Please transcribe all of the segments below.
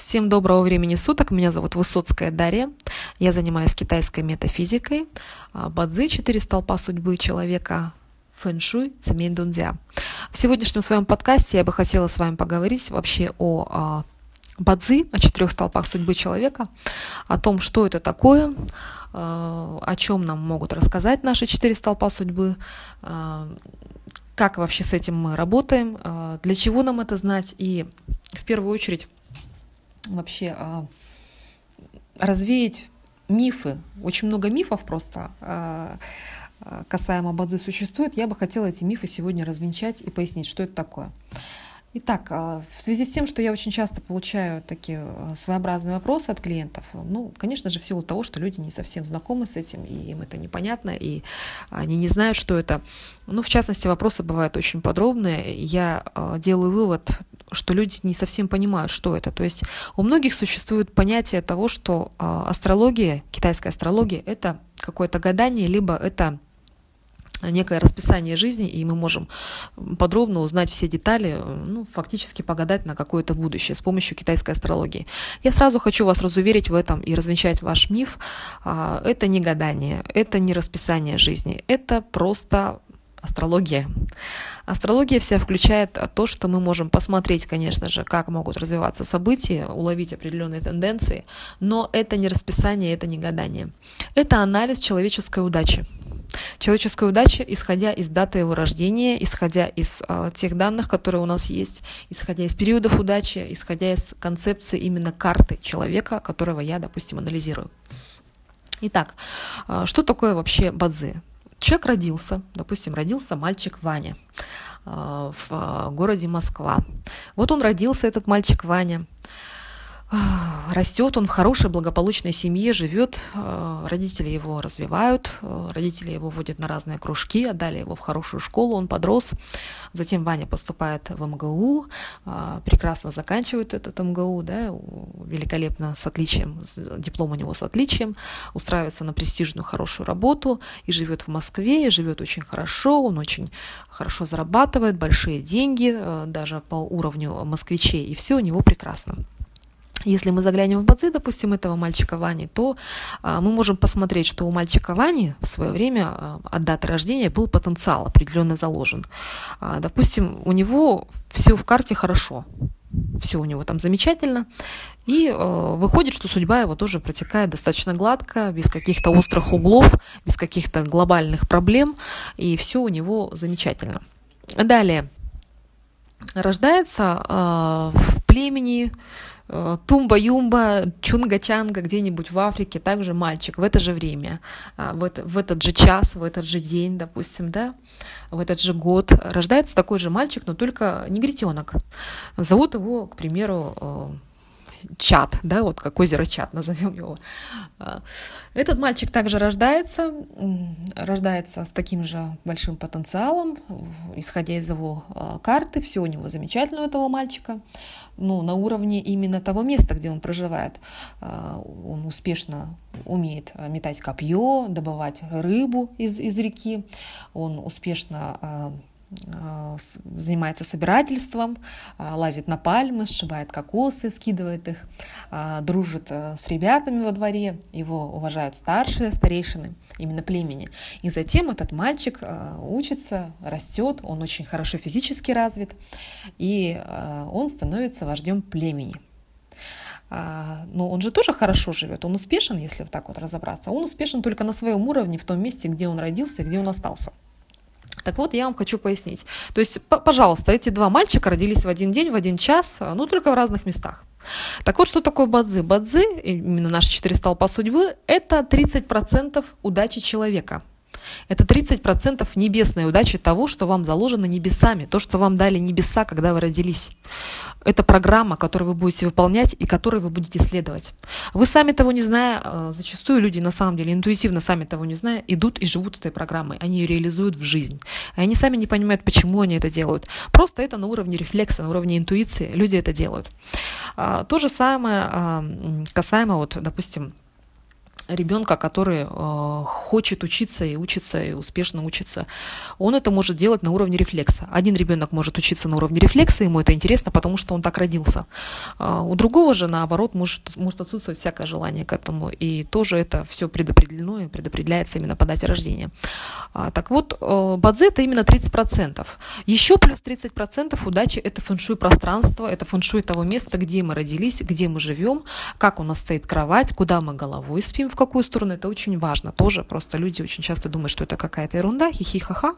Всем доброго времени суток. Меня зовут Высоцкая Дарья. Я занимаюсь китайской метафизикой. А, Бадзи – четыре столпа судьбы человека, фэншуй, цемень дунзя. В сегодняшнем своем подкасте я бы хотела с вами поговорить вообще о а, Бадзи, о четырех столпах судьбы человека, о том, что это такое, а, о чем нам могут рассказать наши четыре столпа судьбы, как вообще с этим мы работаем, для чего нам это знать и в первую очередь вообще а, развеять мифы. Очень много мифов просто а, а, касаемо Бадзи существует. Я бы хотела эти мифы сегодня развенчать и пояснить, что это такое. Итак, в связи с тем, что я очень часто получаю такие своеобразные вопросы от клиентов, ну, конечно же, в силу того, что люди не совсем знакомы с этим, и им это непонятно, и они не знают, что это. Ну, в частности, вопросы бывают очень подробные. Я делаю вывод что люди не совсем понимают, что это. То есть у многих существует понятие того, что а, астрология, китайская астрология, это какое-то гадание, либо это некое расписание жизни, и мы можем подробно узнать все детали, ну, фактически погадать на какое-то будущее с помощью китайской астрологии. Я сразу хочу вас разуверить в этом и развенчать ваш миф. А, это не гадание, это не расписание жизни, это просто астрология. Астрология вся включает то, что мы можем посмотреть, конечно же, как могут развиваться события, уловить определенные тенденции, но это не расписание, это не гадание. Это анализ человеческой удачи. Человеческая удача, исходя из даты его рождения, исходя из э, тех данных, которые у нас есть, исходя из периодов удачи, исходя из концепции именно карты человека, которого я, допустим, анализирую. Итак, э, что такое вообще бадзи? Человек родился, допустим, родился мальчик Ваня э, в э, городе Москва. Вот он родился, этот мальчик Ваня растет он в хорошей, благополучной семье, живет, э, родители его развивают, э, родители его водят на разные кружки, отдали его в хорошую школу, он подрос. Затем Ваня поступает в МГУ, э, прекрасно заканчивает этот МГУ, да, великолепно, с отличием, диплом у него с отличием, устраивается на престижную хорошую работу и живет в Москве, и живет очень хорошо, он очень хорошо зарабатывает, большие деньги, даже по уровню москвичей, и все у него прекрасно. Если мы заглянем в базы, допустим, этого мальчика Вани, то а, мы можем посмотреть, что у мальчика Вани в свое время а, от даты рождения был потенциал определенно заложен. А, допустим, у него все в карте хорошо, все у него там замечательно. И э, выходит, что судьба его тоже протекает достаточно гладко, без каких-то острых углов, без каких-то глобальных проблем, и все у него замечательно. Далее. Рождается э, в племени, Тумба-юмба, Чунга-чанга где-нибудь в Африке, также мальчик в это же время, а, в, это, в этот же час, в этот же день, допустим, да, в этот же год рождается такой же мальчик, но только негритенок. Зовут его, к примеру, э, чат, да, вот как озеро чат, назовем его. А, этот мальчик также рождается, рождается с таким же большим потенциалом, исходя из его а, карты, все у него замечательно у этого мальчика, ну, на уровне именно того места, где он проживает. А, он успешно умеет метать копье, добывать рыбу из, из реки, он успешно занимается собирательством, а, лазит на пальмы, сшибает кокосы, скидывает их, а, дружит э, с ребятами во дворе, его уважают старшие, старейшины именно племени. И затем этот мальчик учится, растет, он очень хорошо физически развит, и он становится вождем племени. Но он же тоже хорошо живет, он успешен, если вот так вот разобраться. Он успешен только на своем уровне, в том месте, где он родился, где он остался. Так вот, я вам хочу пояснить. То есть, пожалуйста, эти два мальчика родились в один день, в один час, а, ну, только в разных местах. Так вот, что такое бадзи? Бадзи, именно наши четыре столпа судьбы, это 30% удачи человека – это 30% небесной удачи того, что вам заложено небесами, то, что вам дали небеса, когда вы родились. Это программа, которую вы будете выполнять и которой вы будете следовать. Вы сами того не зная, э, зачастую люди на самом деле интуитивно сами того не зная, идут и живут этой программой. Они ее реализуют в жизнь. И они сами не понимают, почему они это делают. Просто это на уровне рефлекса, на уровне интуиции люди это делают. А, то же самое а, касаемо, вот, допустим, ребенка, который э, хочет учиться и учится, и успешно учится. Он это может делать на уровне рефлекса. Один ребенок может учиться на уровне рефлекса, ему это интересно, потому что он так родился. А у другого же, наоборот, может, может отсутствовать всякое желание к этому. И тоже это все предопределено и предопределяется именно по дате рождения. А, так вот, э, бадзе это именно 30%. Еще плюс 30% удачи это фэншуй пространство, это фэншуй того места, где мы родились, где мы живем, как у нас стоит кровать, куда мы головой спим, в какую сторону, это очень важно. Тоже просто люди очень часто думают, что это какая-то ерунда, хихи-ха-ха,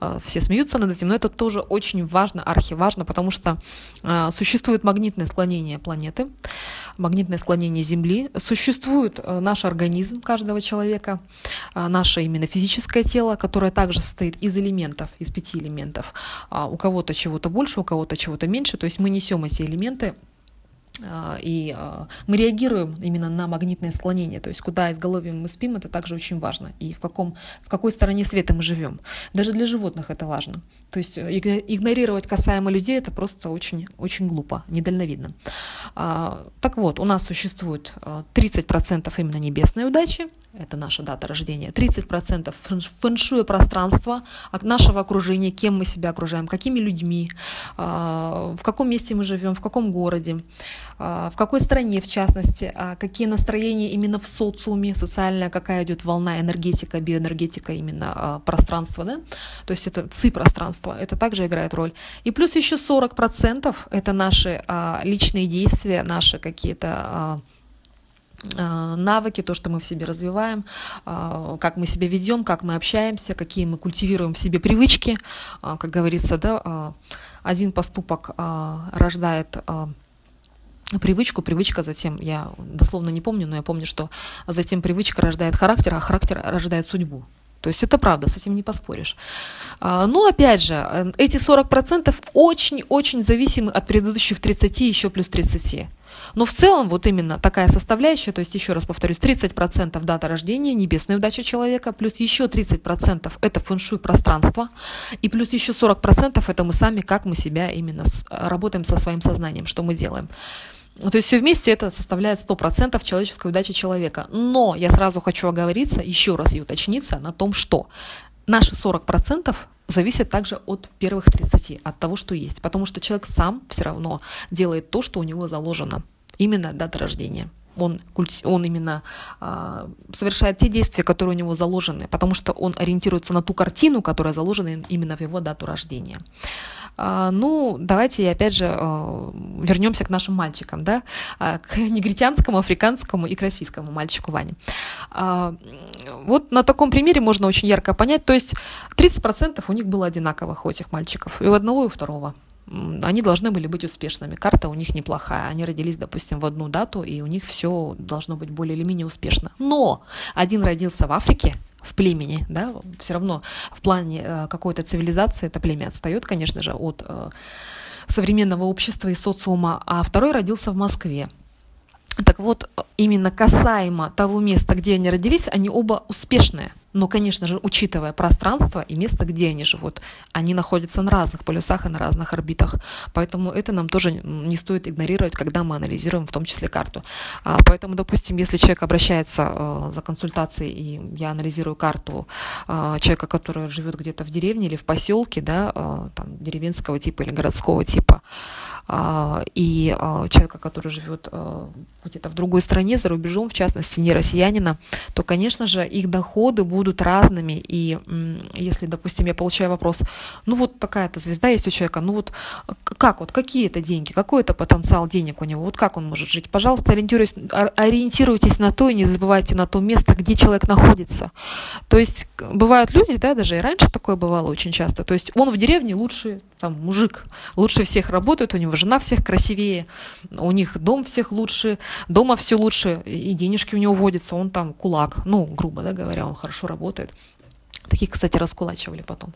э, все смеются над этим, но это тоже очень важно, архиважно, потому что э, существует магнитное склонение планеты, магнитное склонение Земли, существует э, наш организм каждого человека, наше именно физическое тело, которое также состоит из элементов, из пяти элементов. А у кого-то чего-то больше, у кого-то чего-то меньше, то есть мы несем эти элементы и а, мы реагируем именно на магнитное склонение, то есть куда изголовьем мы спим, это также очень важно, и в, каком, в какой стороне света мы живем. Даже для животных это важно. То есть э, игнорировать касаемо людей это просто очень, очень глупо, недальновидно. А, так вот, у нас существует 30% именно небесной удачи, это наша дата рождения, 30% фэншуя пространства, нашего окружения, кем мы себя окружаем, какими людьми, в каком месте мы живем, в каком городе. А, в какой стране, в частности, а, какие настроения именно в социуме, социальная, какая идет волна, энергетика, биоэнергетика, именно а, пространство, да, то есть это ЦИ пространство, это также играет роль. И плюс еще 40% это наши личные действия, наши какие-то навыки, то, что мы в себе развиваем, как мы себя ведем, как мы общаемся, какие мы культивируем в себе привычки. Как говорится, да, один поступок рождает привычку, привычка затем, я дословно не помню, но я помню, что затем привычка рождает характер, а характер рождает судьбу. То есть это правда, с этим не поспоришь. А, Но ну, опять же, э, эти 40% очень-очень зависимы от предыдущих 30, еще плюс 30. Но в целом вот именно такая составляющая, то есть еще раз повторюсь, 30% дата рождения, небесная удача человека, плюс еще 30% это фэншуй пространство, и плюс еще 40% это мы сами, как мы себя именно с, работаем со своим сознанием, что мы делаем. То есть все вместе это составляет 100% человеческой удачи человека. Но я сразу хочу оговориться, еще раз и уточниться на том, что наши 40% зависят также от первых 30, от того, что есть. Потому что человек сам все равно делает то, что у него заложено. Именно дата рождения он, он именно а, совершает те действия, которые у него заложены, потому что он ориентируется на ту картину, которая заложена именно в его дату рождения. А, ну, давайте опять же а, вернемся к нашим мальчикам, да, а, к негритянскому, африканскому и к российскому мальчику Ване. А, вот на таком примере можно очень ярко понять, то есть 30% у них было одинаковых у этих мальчиков, и у одного, и у второго они должны были быть успешными. Карта у них неплохая. Они родились, допустим, в одну дату, и у них все должно быть более или менее успешно. Но один родился в Африке, в племени, да, все равно в плане э, какой-то цивилизации это племя отстает, конечно же, от э, современного общества и социума, а второй родился в Москве. Так вот, именно касаемо того места, где они родились, они оба успешные. Но, конечно же, учитывая пространство и место, где они живут, они находятся на разных полюсах и на разных орбитах. Поэтому это нам тоже не стоит игнорировать, когда мы анализируем в том числе карту. А, поэтому, допустим, если человек обращается э, за консультацией, и я анализирую карту э, человека, который живет где-то в деревне или в поселке, да, э, там, деревенского типа или городского типа, и а, человека, который живет а, где-то в другой стране, за рубежом, в частности, не россиянина, то, конечно же, их доходы будут разными. И если, допустим, я получаю вопрос, ну вот такая-то звезда есть у человека, ну вот как вот, какие это деньги, какой это потенциал денег у него, вот как он может жить? Пожалуйста, ориентируйтесь, ориентируйтесь на то и не забывайте на то место, где человек находится. То есть бывают люди, да, даже и раньше такое бывало очень часто, то есть он в деревне лучше там мужик лучше всех работает, у него жена всех красивее, у них дом всех лучше, дома все лучше, и денежки у него водятся, он там кулак, ну, грубо да, говоря, он хорошо работает. Таких, кстати, раскулачивали потом.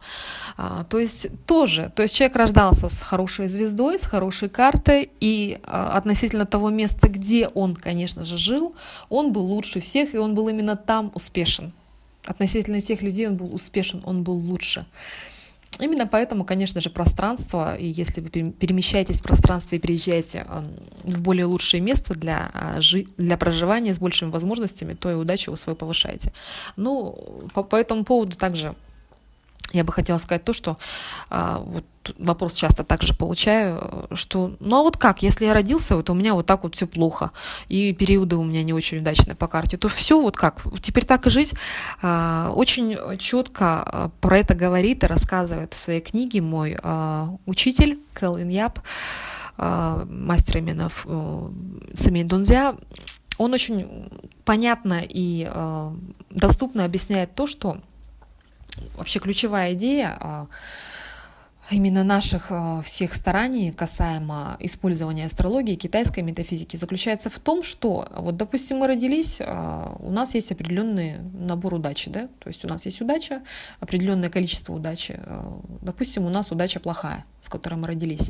А, то есть тоже, то есть человек рождался с хорошей звездой, с хорошей картой, и а, относительно того места, где он, конечно же, жил, он был лучше всех, и он был именно там успешен. Относительно тех людей он был успешен, он был лучше. Именно поэтому, конечно же, пространство, и если вы перемещаетесь в пространстве и переезжаете в более лучшее место для, а, для проживания с большими возможностями, то и удачу вы свою повышаете. Ну, по, по этому поводу также я бы хотела сказать то, что а, вот вопрос часто также получаю, что ну а вот как, если я родился, вот у меня вот так вот все плохо, и периоды у меня не очень удачные по карте, то все вот как, теперь так и жить. А, очень четко а, про это говорит и рассказывает в своей книге мой а, учитель Кэлвин Яп, а, мастер именно а, Самей Дунзя. Он очень понятно и а, доступно объясняет то, что вообще ключевая идея а, именно наших а, всех стараний касаемо использования астрологии, китайской метафизики заключается в том, что вот, допустим, мы родились, а, у нас есть определенный набор удачи, да, то есть у нас есть удача, определенное количество удачи. Допустим, у нас удача плохая, с которой мы родились.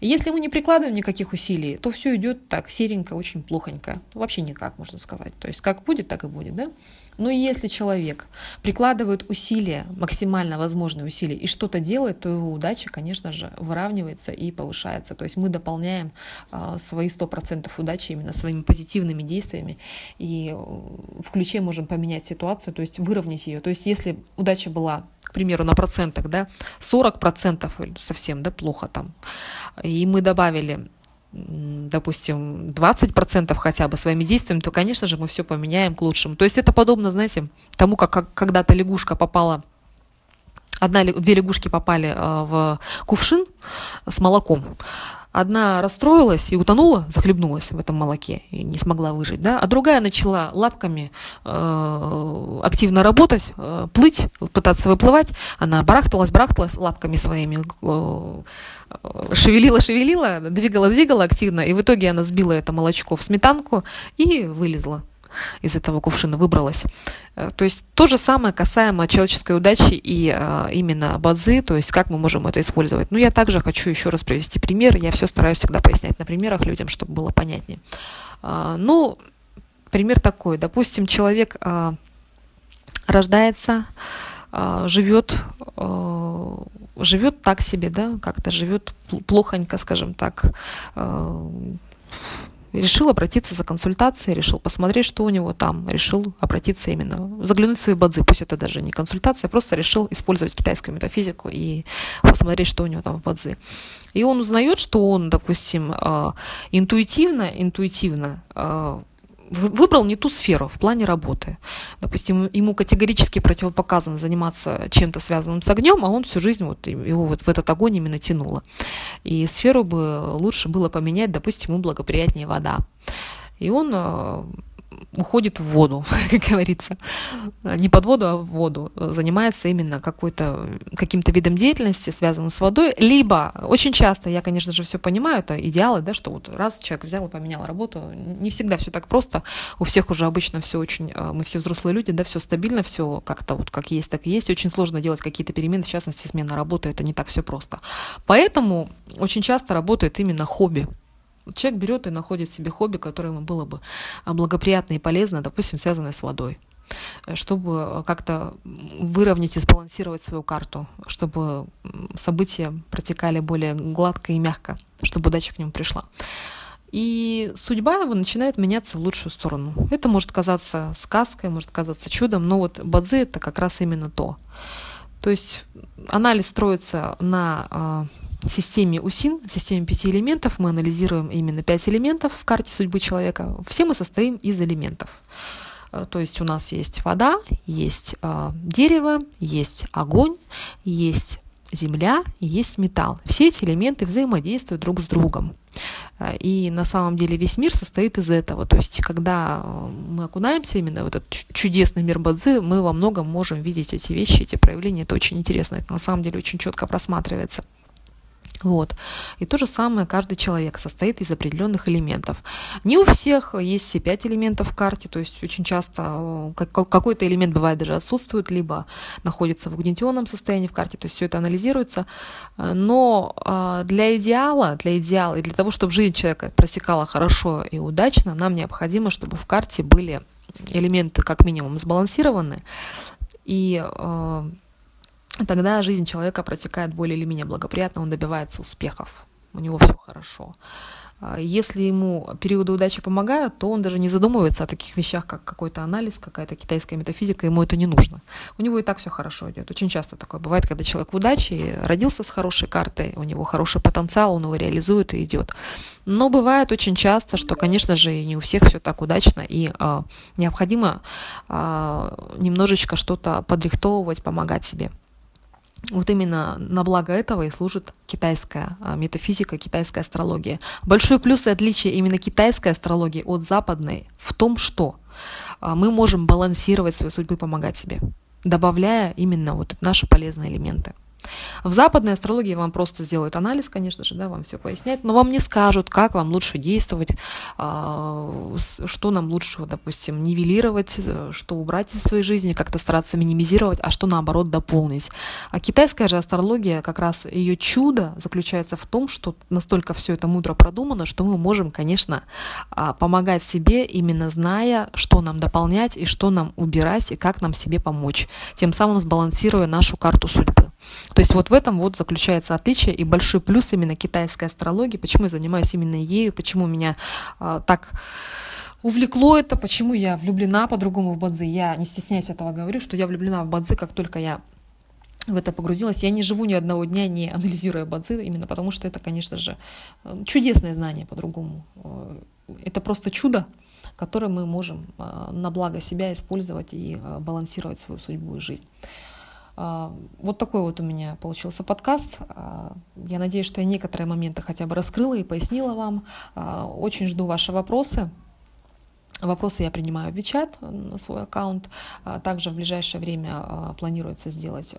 И если мы не прикладываем никаких усилий, то все идет так серенько, очень плохонько, вообще никак, можно сказать. То есть как будет, так и будет, да. Но если человек прикладывает усилия, максимально возможные усилия, и что-то делает, то его удача, конечно же, выравнивается и повышается. То есть мы дополняем э, свои 100% удачи именно своими позитивными действиями, и э, в ключе можем поменять ситуацию, то есть выровнять ее. То есть если удача была к примеру, на процентах, да, 40% совсем, да, плохо там, и мы добавили допустим, 20% хотя бы своими действиями, то, конечно же, мы все поменяем к лучшему. То есть это подобно, знаете, тому, как, как когда-то лягушка попала одна, две лягушки попали э, в кувшин с молоком. Одна расстроилась и утонула, захлебнулась в этом молоке и не смогла выжить, да, а другая начала лапками э, активно работать, э, плыть, пытаться выплывать. Она барахталась, барахталась лапками своими, э, шевелила, шевелила, двигала, двигала активно, и в итоге она сбила это молочко в сметанку и вылезла из этого кувшина выбралась. Э, то есть то же самое касаемо человеческой удачи и а, именно бадзы, то есть как мы можем это использовать. Ну, я также хочу еще раз привести пример. Я все стараюсь всегда пояснять на примерах людям, чтобы было понятнее. А, ну, пример такой. Допустим, человек а, рождается, живет, а, живет так себе, да, как-то живет плохонько, скажем так, решил обратиться за консультацией, решил посмотреть, что у него там, решил обратиться именно, заглянуть в свои бадзы, пусть это даже не консультация, просто решил использовать китайскую метафизику и посмотреть, что у него там в бадзы. И он узнает, что он, допустим, а, интуитивно, интуитивно а, выбрал не ту сферу в плане работы. Допустим, ему категорически противопоказано заниматься чем-то связанным с огнем, а он всю жизнь вот его вот в этот огонь именно тянуло. И сферу бы лучше было поменять, допустим, ему благоприятнее вода. И он а, уходит в воду, как говорится. Не под воду, а в воду. Занимается именно какой-то, каким-то видом деятельности, связанным с водой. Либо, очень часто, я, конечно же, все понимаю, это идеалы, да, что вот раз человек взял и поменял работу, не всегда все так просто. У всех уже обычно все очень, э, мы все взрослые люди, да, все стабильно, все как-то вот как есть, так и есть. Очень сложно делать какие-то перемены, в частности, смена работы, это не так все просто. Поэтому очень часто работает именно хобби человек берет и находит себе хобби, которое ему было бы а, благоприятно и полезно, допустим, связанное с водой чтобы как-то выровнять и сбалансировать свою карту, чтобы события протекали более гладко и мягко, чтобы удача к нему пришла. И судьба его начинает меняться в лучшую сторону. Это может казаться сказкой, может казаться чудом, но вот бадзи это как раз именно то. То есть анализ строится на э, системе УСИН, системе пяти элементов. Мы анализируем именно пять элементов в карте судьбы человека. Все мы состоим из элементов. Э, то есть у нас есть вода, есть э, дерево, есть огонь, есть земля есть металл. Все эти элементы взаимодействуют друг с другом. Э, и на самом деле весь мир состоит из этого. То есть, когда э, мы окунаемся именно в этот чудесный мир Бадзи, мы во многом можем видеть эти вещи, эти проявления. Это очень интересно. Это на самом деле очень четко просматривается. Вот. И то же самое каждый человек состоит из определенных элементов. Не у всех есть все пять элементов в карте, то есть очень часто э, какой-то элемент бывает даже отсутствует, либо находится в угнетенном состоянии в карте, то есть все это анализируется. Но э, для идеала, для идеала и для того, чтобы жизнь человека просекала хорошо и удачно, нам необходимо, чтобы в карте были элементы как минимум сбалансированы и э, тогда жизнь человека протекает более или менее благоприятно, он добивается успехов, у него все хорошо. А, если ему периоды удачи помогают, то он даже не задумывается о таких вещах, как какой-то анализ, какая-то китайская метафизика, ему это не нужно. У него и так все хорошо идет. Очень часто такое бывает, когда человек в удаче, родился с хорошей картой, у него хороший потенциал, он его реализует и идет. Но бывает очень часто, что, конечно же, не у всех все так удачно, и э, необходимо э, немножечко что-то подрихтовывать, помогать себе. Вот именно на благо этого и служит китайская а, метафизика, китайская астрология. Большой плюс и отличие именно китайской астрологии от западной в том, что а, мы можем балансировать свою судьбу и помогать себе, добавляя именно вот наши полезные элементы. В западной астрологии вам просто сделают анализ, конечно же, да, вам все пояснять, но вам не скажут, как вам лучше действовать, а, что нам лучше, допустим, нивелировать, э, что убрать из своей жизни, как-то стараться минимизировать, а что наоборот дополнить. А китайская же астрология, как раз ее чудо заключается в том, что настолько все это мудро продумано, что мы можем, конечно, а, помогать себе, именно зная, что нам дополнять и что нам убирать, и как нам себе помочь, тем самым сбалансируя нашу карту судьбы. То есть вот в этом вот заключается отличие и большой плюс именно китайской астрологии, почему я занимаюсь именно ею, почему меня а, так увлекло это, почему я влюблена по-другому в Бадзи. Я не стесняюсь этого говорю, что я влюблена в Бадзи, как только я в это погрузилась. Я не живу ни одного дня, не анализируя бадзи, именно потому что это, конечно же, чудесное знание по-другому. Это просто чудо, которое мы можем а, на благо себя использовать и балансировать свою судьбу и жизнь. А, вот такой вот у меня получился подкаст. А, я надеюсь, что я некоторые моменты хотя бы раскрыла и пояснила вам. А, очень жду ваши вопросы. Вопросы я принимаю в чат на свой аккаунт. Также в ближайшее время планируется сделать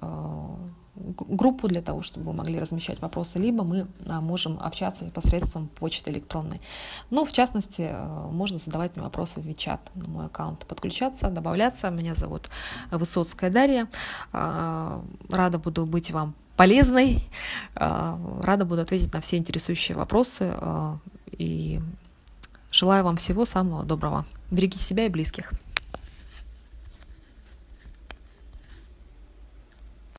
группу для того, чтобы вы могли размещать вопросы, либо мы а, можем общаться посредством почты электронной. Ну, в частности, э, можно задавать мне вопросы в WeChat на мой аккаунт, подключаться, добавляться. Меня зовут Высоцкая Дарья. А, рада буду быть вам полезной, а, рада буду ответить на все интересующие вопросы и желаю вам всего самого доброго. Берегите себя и близких.